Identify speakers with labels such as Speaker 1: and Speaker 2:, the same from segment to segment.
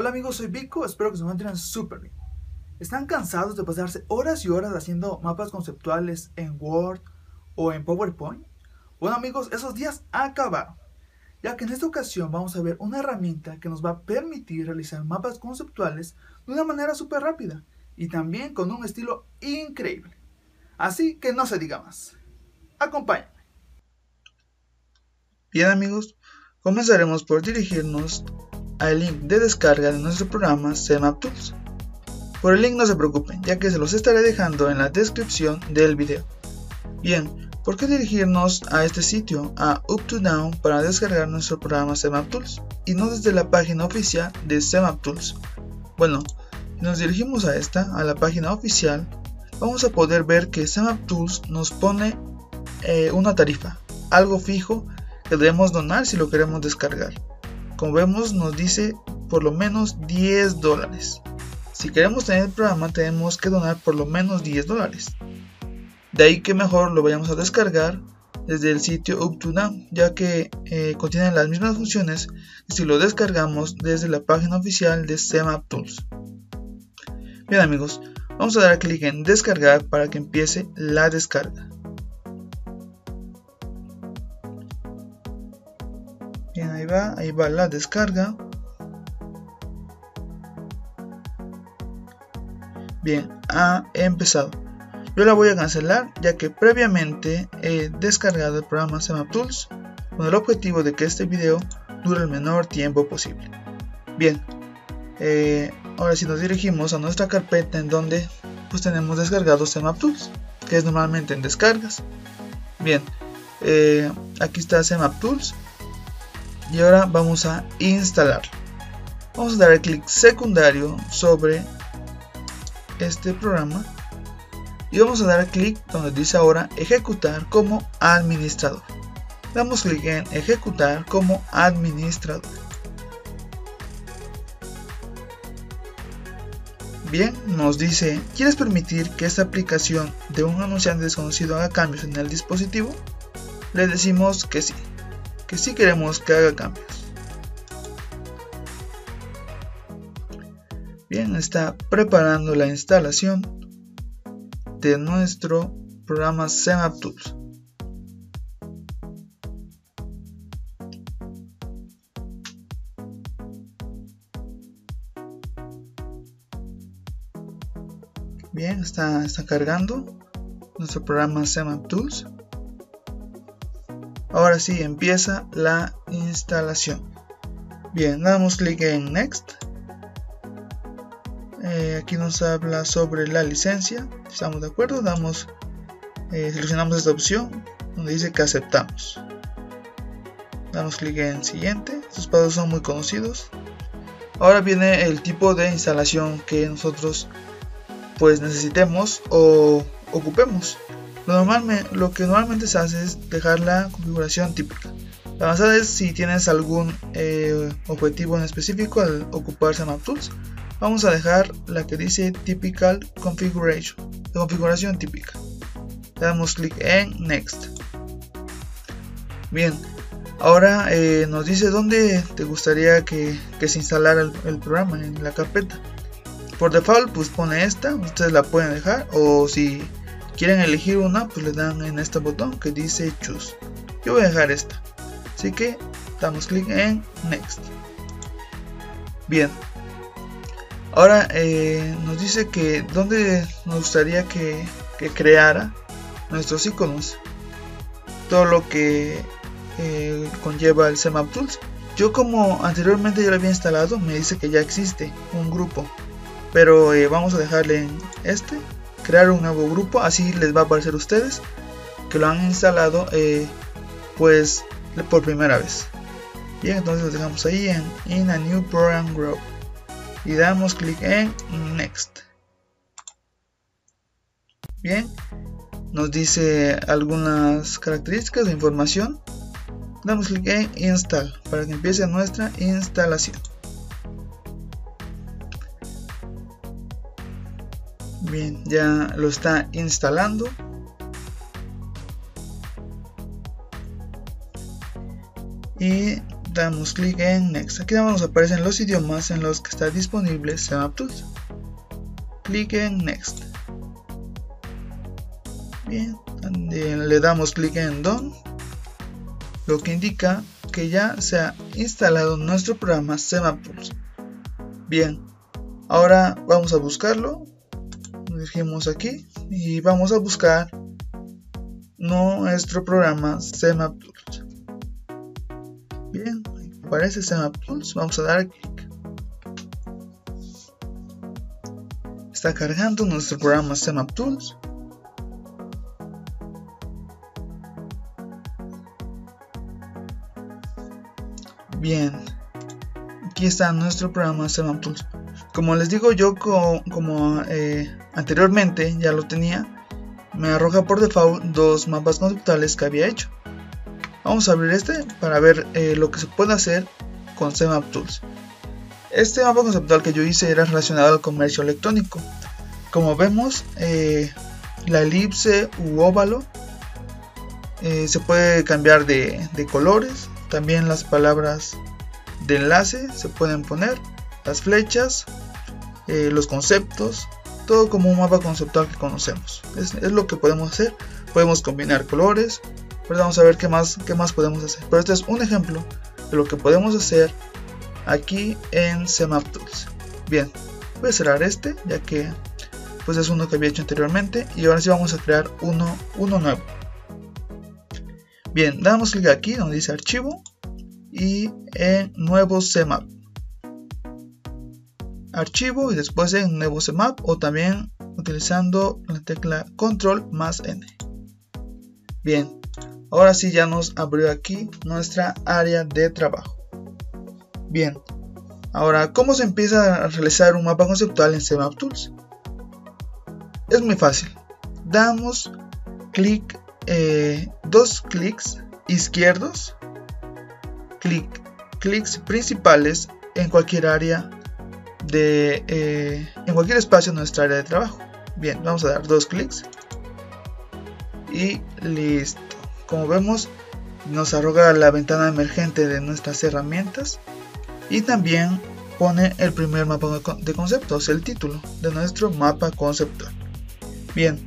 Speaker 1: Hola amigos, soy Vico, espero que se encuentren súper bien. ¿Están cansados de pasarse horas y horas haciendo mapas conceptuales en Word o en PowerPoint? Bueno amigos, esos días acabaron, ya que en esta ocasión vamos a ver una herramienta que nos va a permitir realizar mapas conceptuales de una manera súper rápida y también con un estilo increíble. Así que no se diga más. Acompáñenme.
Speaker 2: Bien amigos, comenzaremos por dirigirnos al link de descarga de nuestro programa CMapTools. Por el link no se preocupen, ya que se los estaré dejando en la descripción del video. Bien, ¿por qué dirigirnos a este sitio, a Up2Down, para descargar nuestro programa CMapTools y no desde la página oficial de CMapTools? Bueno, si nos dirigimos a esta, a la página oficial, vamos a poder ver que CMapTools nos pone eh, una tarifa, algo fijo que debemos donar si lo queremos descargar. Como vemos nos dice por lo menos 10 dólares. Si queremos tener el programa tenemos que donar por lo menos 10 dólares. De ahí que mejor lo vayamos a descargar desde el sitio up ya que eh, contiene las mismas funciones si lo descargamos desde la página oficial de CMAP Tools. Bien amigos, vamos a dar clic en descargar para que empiece la descarga. Ahí va, la descarga. Bien, ha empezado. Yo la voy a cancelar ya que previamente he descargado el programa Tools con el objetivo de que este video dure el menor tiempo posible. Bien, eh, ahora si nos dirigimos a nuestra carpeta en donde pues tenemos descargado Tools que es normalmente en descargas. Bien, eh, aquí está Tools y ahora vamos a instalarlo. Vamos a dar clic secundario sobre este programa y vamos a dar clic donde dice ahora ejecutar como administrador. Damos clic en ejecutar como administrador. Bien, nos dice, ¿quieres permitir que esta aplicación de un anunciante desconocido haga cambios en el dispositivo? Le decimos que sí que si queremos que haga cambios. Bien, está preparando la instalación de nuestro programa Tools. Bien, está, está cargando nuestro programa Tools. Ahora sí empieza la instalación. Bien, damos clic en Next. Eh, aquí nos habla sobre la licencia. Estamos de acuerdo, damos, eh, seleccionamos esta opción donde dice que aceptamos. Damos clic en siguiente. Estos pasos son muy conocidos. Ahora viene el tipo de instalación que nosotros pues necesitemos o ocupemos. Lo, lo que normalmente se hace es dejar la configuración típica. La avanzada es si tienes algún eh, objetivo en específico al ocupar Tools. Vamos a dejar la que dice Typical Configuration, de configuración típica. Le damos clic en Next. Bien, ahora eh, nos dice dónde te gustaría que, se instalara el, el, programa en la carpeta. Por default, pues pone esta, ustedes la pueden dejar o si quieren elegir una, pues le dan en este botón que dice Choose. Yo voy a dejar esta. Así que damos clic en Next. Bien. Ahora eh, nos dice que donde nos gustaría que, creara nuestros iconos. Todo lo que eh, conlleva el Semap Tools. Yo como anteriormente ya lo había instalado, me dice que ya existe un grupo. Pero eh, vamos a dejarle en este crear un nuevo grupo así les va a aparecer a ustedes que lo han instalado eh, pues por primera vez. Bien entonces lo dejamos ahí en in a new program group. Y damos clic en next. Bien nos dice algunas características de información. Damos clic en install para que empiece nuestra instalación Bien, ya lo está instalando. Y damos clic en Next. Aquí nos aparecen los idiomas en los que está disponible SemapTools. Clic en Next. Bien, le damos clic en Done, lo que indica que ya se ha instalado nuestro programa SemapTools. Bien, ahora vamos a buscarlo. Dirigimos aquí y vamos a buscar nuestro programa SemapTools. Bien, aparece SemapTools, vamos a dar clic. Está cargando nuestro programa SemapTools. Bien, aquí está nuestro programa SemapTools. Como les digo yo, como, eh, anteriormente ya lo tenía, me arroja por default dos mapas conceptuales que había hecho. Vamos a abrir este para ver eh, lo que se puede hacer con SemapTools. Este mapa conceptual que yo hice era relacionado al comercio electrónico. Como vemos, eh, la elipse u óvalo se puede cambiar de colores también las palabras de enlace se pueden poner, las flechas, eh, los conceptos, todo como un mapa conceptual que conocemos. Es, lo que podemos hacer. Podemos combinar colores, pero vamos a ver qué más, qué más podemos hacer. Pero este es un ejemplo de lo que podemos hacer aquí en SemapTools. Bien, voy a cerrar este ya que pues es uno que había hecho anteriormente y ahora sí vamos a crear uno, uno nuevo. Bien, damos clic aquí donde dice archivo y en nuevo CMAP. Archivo y después en nuevo CMAP o también utilizando la tecla control más N. Bien, ahora sí ya nos abrió aquí nuestra área de trabajo. Bien, ahora ¿cómo se empieza a realizar un mapa conceptual en CMAP Tools? Es muy fácil. Damos clic eh, dos clics izquierdos, clic, clics principales en cualquier área de, eh, en cualquier espacio de nuestra área de trabajo. Bien, vamos a dar dos clics y listo. Como vemos, nos arroga la ventana emergente de nuestras herramientas y también pone el primer mapa de conceptos, el título de nuestro mapa conceptual. Bien,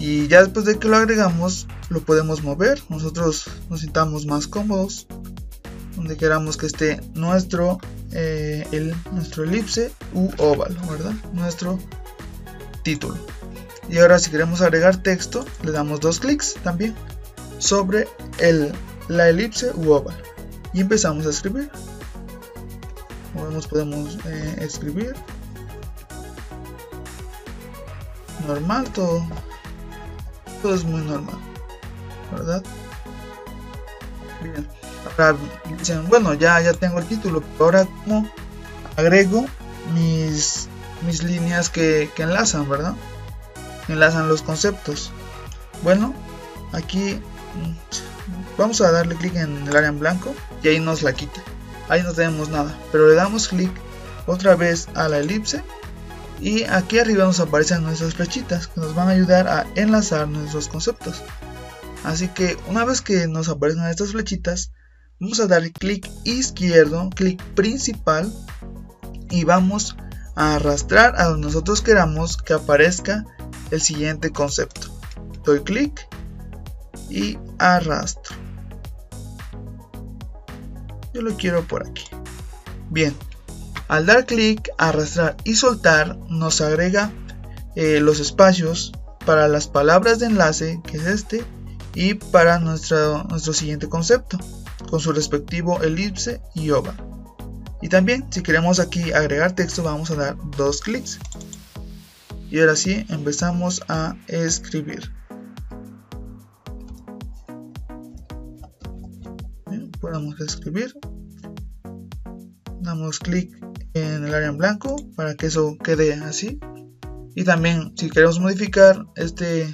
Speaker 2: y ya después de que lo agregamos lo podemos mover nosotros nos sintamos más cómodos donde queramos que esté nuestro eh, el, nuestro elipse u óvalo verdad nuestro título. Y ahora si queremos agregar texto le damos dos clics también sobre el, la elipse u óvalo. Y empezamos a escribir. Como podemos eh, escribir. Normal todo todo es muy normal, ¿verdad? Bien, ahora dicen, bueno, ya, ya tengo el título, pero ahora como agrego mis, mis líneas que, que enlazan, ¿verdad? Enlazan los conceptos. Bueno, aquí mm, vamos a darle clic en el área en blanco y ahí nos la quita. Ahí no tenemos nada, pero le damos clic otra vez a la elipse y aquí arriba nos aparecen nuestras flechitas que nos van a ayudar a enlazar nuestros conceptos. Así que una vez que nos aparecen estas flechitas, vamos a dar clic izquierdo, clic principal y vamos a arrastrar a donde nosotros queramos que aparezca el siguiente concepto. Doy clic y arrastro. Yo lo quiero por aquí. Bien, al dar clic, arrastrar y soltar nos agrega eh, los espacios para las palabras de enlace, que es este, y para nuestro, nuestro siguiente concepto, con su respectivo elipse y ova. Y también, si queremos aquí agregar texto, vamos a dar dos clics. Y ahora sí, empezamos a escribir. podemos escribir. Damos clic en el área en blanco para que eso quede así y también si queremos modificar este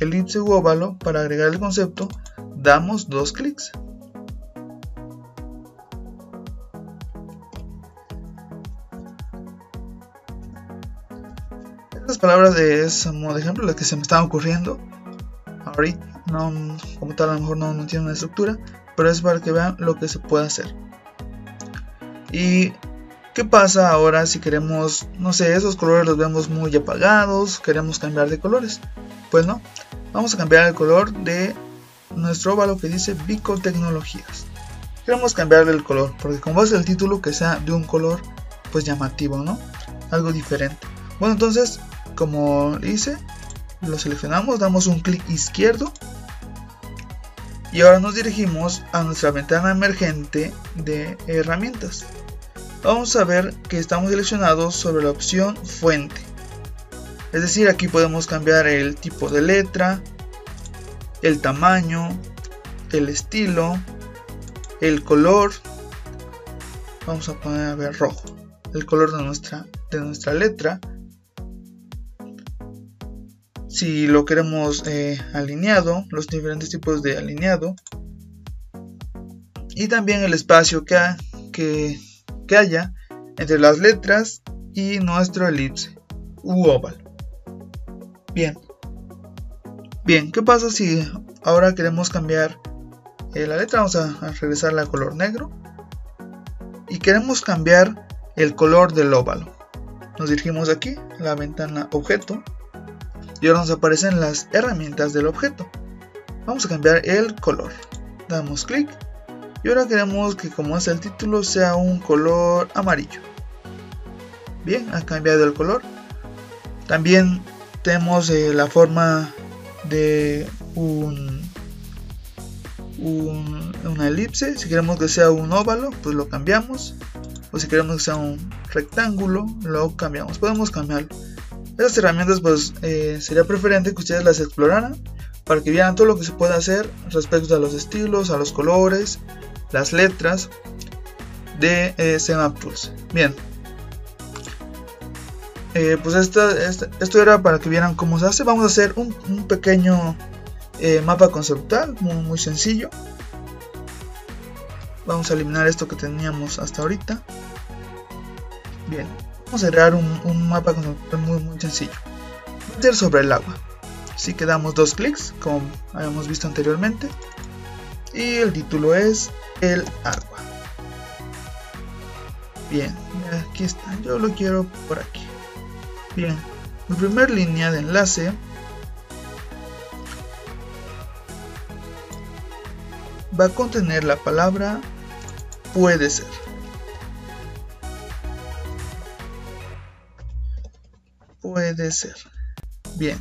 Speaker 2: elipse u óvalo para agregar el concepto damos dos clics palabras de ese modo de ejemplo las que se me están ocurriendo ahorita no, como tal a lo mejor no, no tiene una estructura pero es para que vean lo que se puede hacer. ¿Y qué pasa ahora si queremos, no sé, esos colores los vemos muy apagados, queremos cambiar de colores? Pues no, vamos a cambiar el color de nuestro óvalo que dice Bico Tecnologías. Queremos cambiarle el color, porque como es el título que sea de un color pues llamativo, ¿no? Algo diferente. Bueno, entonces, como hice, lo seleccionamos, damos un clic izquierdo y ahora nos dirigimos a nuestra ventana emergente de herramientas. Vamos a ver que estamos seleccionados sobre la opción fuente. Es decir, aquí podemos cambiar el tipo de letra, el tamaño, el estilo, el color. Vamos a poner a ver rojo, el color de nuestra, de nuestra letra. Si lo queremos eh, alineado, los diferentes tipos de alineado. Y también el espacio que, que, que haya entre las letras y nuestro elipse u óvalo. Bien. Bien, ¿qué pasa si ahora queremos cambiar eh, la letra? Vamos a, a regresarla a color negro. Y queremos cambiar el color del óvalo. Nos dirigimos aquí, la ventana objeto. Y ahora nos aparecen las herramientas del objeto. Vamos a cambiar el color. Damos clic. Y ahora queremos que como es el título sea un color amarillo. Bien, ha cambiado el color. También tenemos eh, la forma de un, un, una elipse. Si queremos que sea un óvalo, pues lo cambiamos. O si queremos que sea un rectángulo, lo cambiamos. Podemos cambiarlo. Estas herramientas, pues eh, sería preferente que ustedes las exploraran para que vieran todo lo que se puede hacer respecto a los estilos, a los colores, las letras de eh, Tools. Bien, eh, pues esto era para que vieran cómo se hace. Vamos a hacer un, pequeño eh, mapa conceptual, muy, muy, sencillo. Vamos a eliminar esto que teníamos hasta ahorita. Bien, a crear un, mapa conceptual muy, muy sencillo. Ser sobre el agua. Así que damos dos clics, como habíamos visto anteriormente. Y el título es El agua. Bien, aquí está. Yo lo quiero por aquí. Bien, la primera línea de enlace va a contener la palabra puede ser. Puede ser. Bien,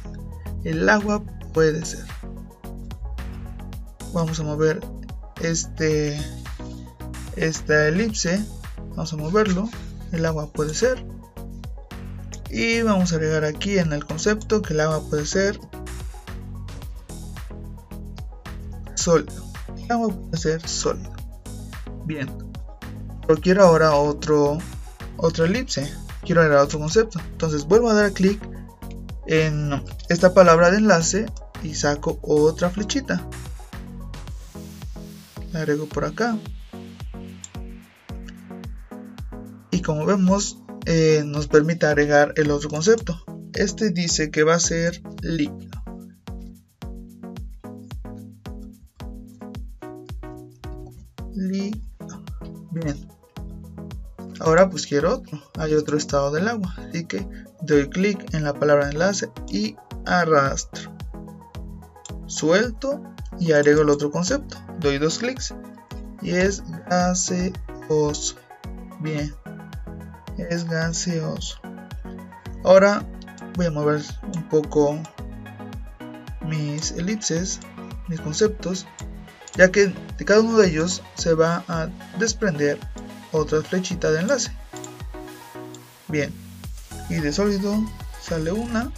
Speaker 2: el agua puede ser. Vamos a mover este esta elipse. Vamos a moverlo. El agua puede ser y vamos a agregar aquí en el concepto que el agua puede ser sólido el agua puede ser sólido bien pero quiero ahora otro otra elipse quiero agregar otro concepto entonces vuelvo a dar clic en esta palabra de enlace y saco otra flechita la agrego por acá y como vemos eh, nos permite agregar el otro concepto. Este dice que va a ser líquido. Bien. Ahora pues quiero otro. Hay otro estado del agua. Así que doy clic en la palabra enlace y arrastro. Suelto y agrego el otro concepto. Doy dos clics y es gaseoso. Bien es gaseoso. Ahora voy a mover un poco mis elipses, mis conceptos, ya que de cada uno de ellos se va a desprender otra flechita de enlace. Bien, y de sólido sale una.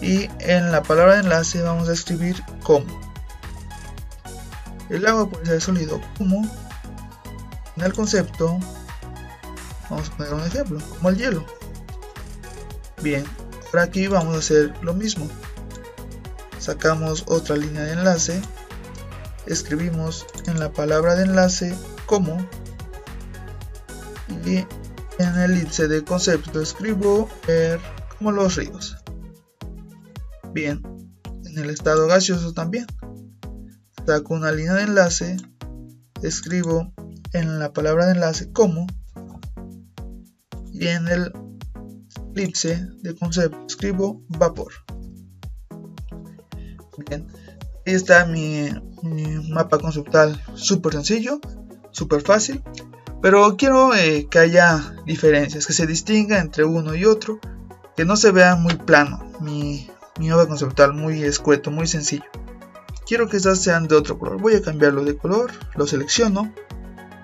Speaker 2: Y en la palabra de enlace vamos a escribir como. El agua puede ser sólido como en el concepto, vamos a poner un ejemplo, como el hielo. Bien, ahora aquí vamos a hacer lo mismo. Sacamos otra línea de enlace, escribimos en la palabra de enlace como y en el elipse de concepto escribo como los ríos. Bien, en el estado gaseoso también. Saco una línea de enlace, escribo en la palabra de enlace como y en el elipse de concepto escribo vapor. Bien, ahí está mi, mapa conceptual súper sencillo, súper fácil, pero quiero eh, que haya diferencias, que se distinga entre uno y otro, que no se vea muy plano, mi, mi mapa conceptual muy escueto, muy sencillo. Quiero que estas sean de otro color, voy a cambiarlo de color, lo selecciono,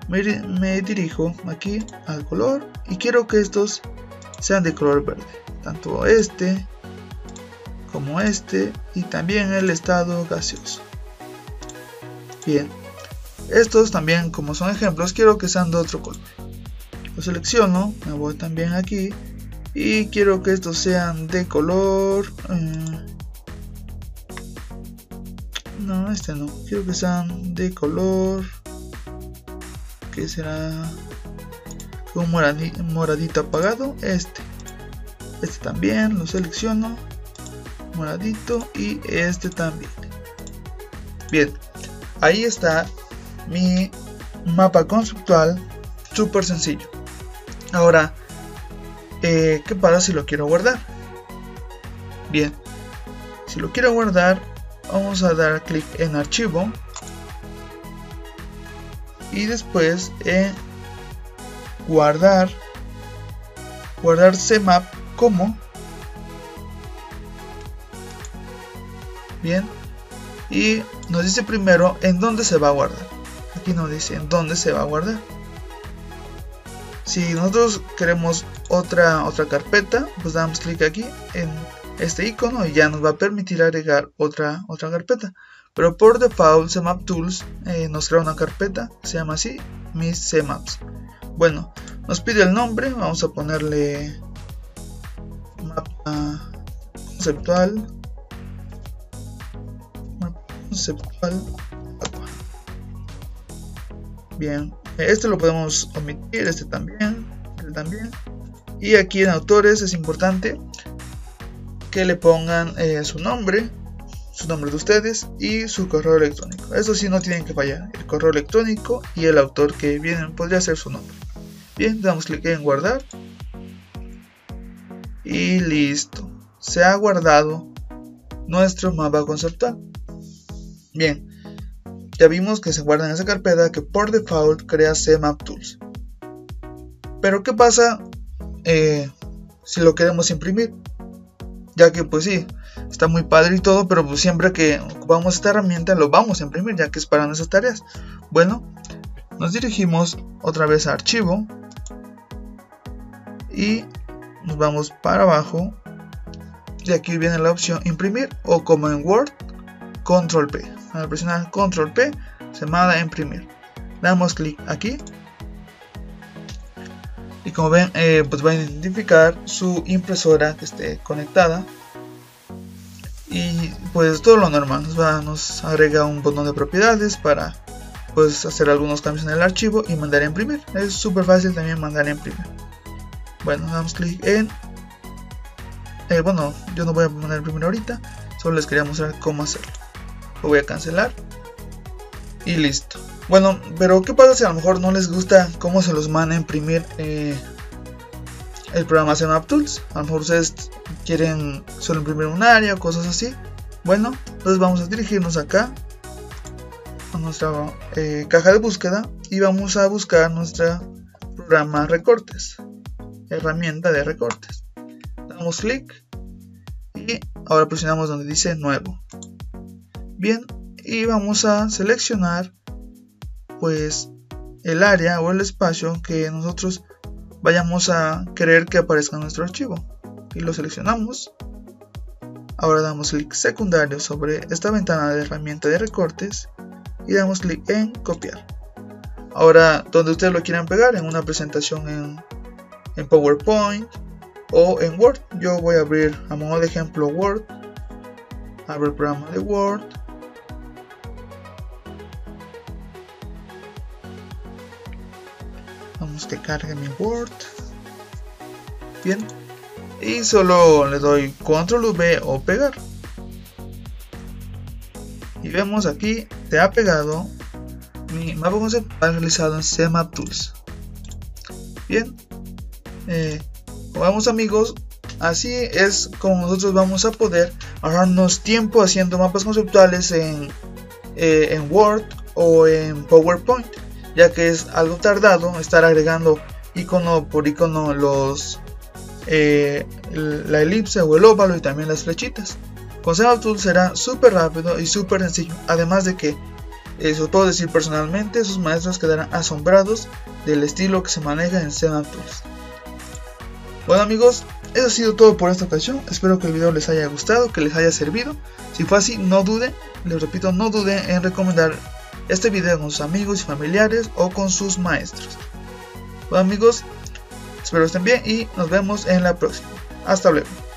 Speaker 2: me, me dirijo aquí al color y quiero que estos sean de color verde, tanto este como este y también el estado gaseoso. Bien, estos también como son ejemplos quiero que sean de otro color. Lo selecciono, me voy también aquí y quiero que estos sean de color... Eh, no, este no, quiero que sean de color... que será? Un moradito apagado, este. Este también, lo selecciono y este también. Bien, ahí está mi mapa conceptual súper sencillo. Ahora, eh, ¿qué pasa si lo quiero guardar? Bien, si lo quiero guardar, vamos a dar clic en archivo y después en guardar, guardar CMap como Bien. Y nos dice primero en dónde se va a guardar. Aquí nos dice en dónde se va a guardar. Si nosotros queremos otra, otra carpeta, pues damos clic aquí en este icono y ya nos va a permitir agregar otra, otra carpeta. Pero por default CMap Tools eh, nos crea una carpeta, se llama así, mis CMaps. Bueno, nos pide el nombre, vamos a ponerle mapa conceptual conceptual Bien, este lo podemos omitir, este también, este también. Y aquí en autores es importante que le pongan eh, su nombre, su nombre de ustedes y su correo electrónico. Eso sí no tienen que fallar. El correo electrónico y el autor que viene podría ser su nombre. Bien, damos clic en guardar. Y listo. Se ha guardado nuestro mapa conceptual. Bien, ya vimos que se guarda en esa carpeta que por default crea CMapTools. Pero ¿qué pasa eh, si lo queremos imprimir? Ya que pues sí, está muy padre y todo, pero pues siempre que ocupamos esta herramienta lo vamos a imprimir ya que es para nuestras tareas. Bueno, nos dirigimos otra vez a archivo y nos vamos para abajo y aquí viene la opción imprimir o como en Word, control P al presionar control P se manda a imprimir. Damos clic aquí. Y como ven eh, pues va a identificar su impresora que esté conectada. Y pues todo lo normal. Nos, va, nos agrega un botón de propiedades para pues hacer algunos cambios en el archivo y mandar a imprimir. Es súper fácil también mandar a imprimir. Bueno damos clic en eh, bueno yo no voy a mandar a imprimir ahorita. Solo les quería mostrar cómo hacerlo lo voy a cancelar. Y listo. Bueno pero qué pasa si a lo mejor no les gusta cómo se los manda a imprimir eh, el programa Tools a lo mejor ustedes quieren solo imprimir un área o cosas así. Bueno entonces vamos a dirigirnos acá a nuestra eh, caja de búsqueda y vamos a buscar nuestro programa recortes herramienta de recortes. Damos clic y ahora presionamos donde dice nuevo Bien, y vamos a seleccionar pues el área o el espacio que nosotros vayamos a querer que aparezca en nuestro archivo. Y lo seleccionamos. Ahora damos clic secundario sobre esta ventana de herramienta de recortes y damos clic en copiar. Ahora, donde ustedes lo quieran pegar, en una presentación en, en PowerPoint o en Word, yo voy a abrir a modo de ejemplo Word, abro el programa de Word vamos que cargue mi Word. Bien. Y solo le doy control V o pegar. Y vemos aquí se ha pegado mi mapa conceptual realizado en CMap Tools. Bien. Eh, vamos amigos. Así es como nosotros vamos a poder ahorrarnos tiempo haciendo mapas conceptuales en, eh, en Word o en PowerPoint ya que es algo tardado estar agregando icono por icono los eh, la elipse o el óvalo y también las flechitas con Tool será súper rápido y súper sencillo, además de que, eso puedo decir personalmente, sus maestros quedarán asombrados del estilo que se maneja en Tools. Bueno amigos, eso ha sido todo por esta ocasión, espero que el video les haya gustado, que les haya servido. Si fue así, no duden, les repito, no duden en recomendar este video con sus amigos y familiares o con sus maestros. Bueno amigos, espero estén bien y nos vemos en la próxima. Hasta luego.